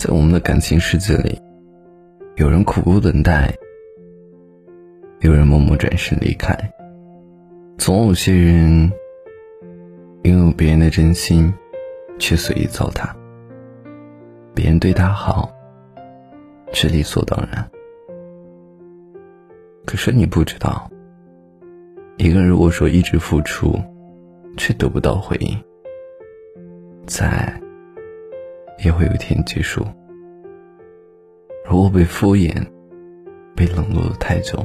在我们的感情世界里，有人苦苦等待，有人默默转身离开，总有些人拥有别人的真心，却随意糟蹋；别人对他好，却理所当然。可是你不知道，一个人如果说一直付出，却得不到回应，在也会有一天结束。如果被敷衍、被冷落了太久，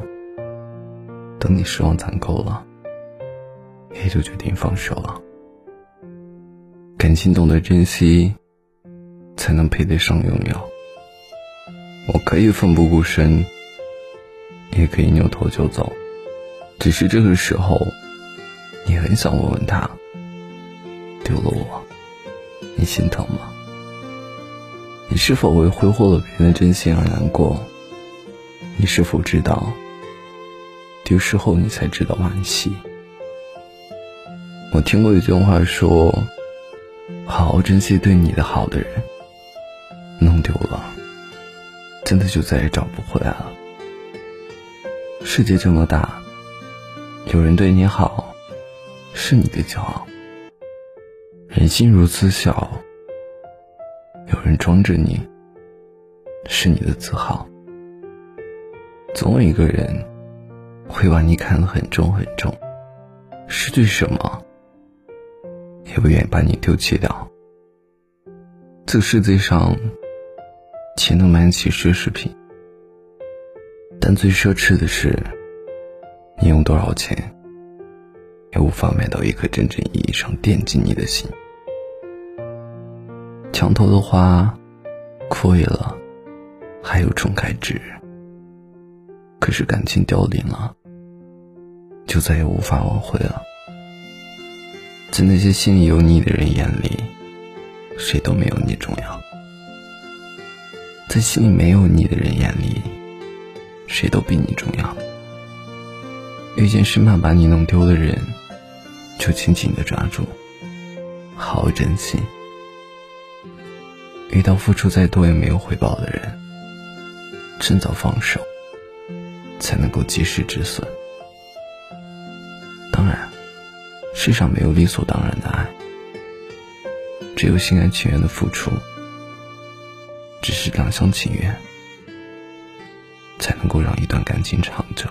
等你失望攒够了，也就决定放手了。感情懂得珍惜，才能配得上拥有。我可以奋不顾身，也可以扭头就走，只是这个时候。你很想问问他，丢了我，你心疼吗？你是否为挥霍了别人的真心而难过？你是否知道，丢失后你才知道惋惜？我听过一句话说：“好好珍惜对你的好的人，弄丢了，真的就再也找不回来了。”世界这么大，有人对你好。是你的骄傲，人心如此小，有人装着你，是你的自豪。总有一个人会把你看得很重很重，失去什么也不愿意把你丢弃掉。这世界上，钱能买起奢侈品，但最奢侈的是，你用多少钱。也无法买到一颗真正意义上惦记你的心。墙头的花枯萎了，还有重开之日。可是感情凋零了，就再也无法挽回了。在那些心里有你的人眼里，谁都没有你重要；在心里没有你的人眼里，谁都比你重要。遇见生怕把你弄丢的人。就紧紧的抓住，好好珍惜。遇到付出再多也没有回报的人，趁早放手，才能够及时止损。当然，世上没有理所当然的爱，只有心甘情愿的付出。只是两厢情愿，才能够让一段感情长久。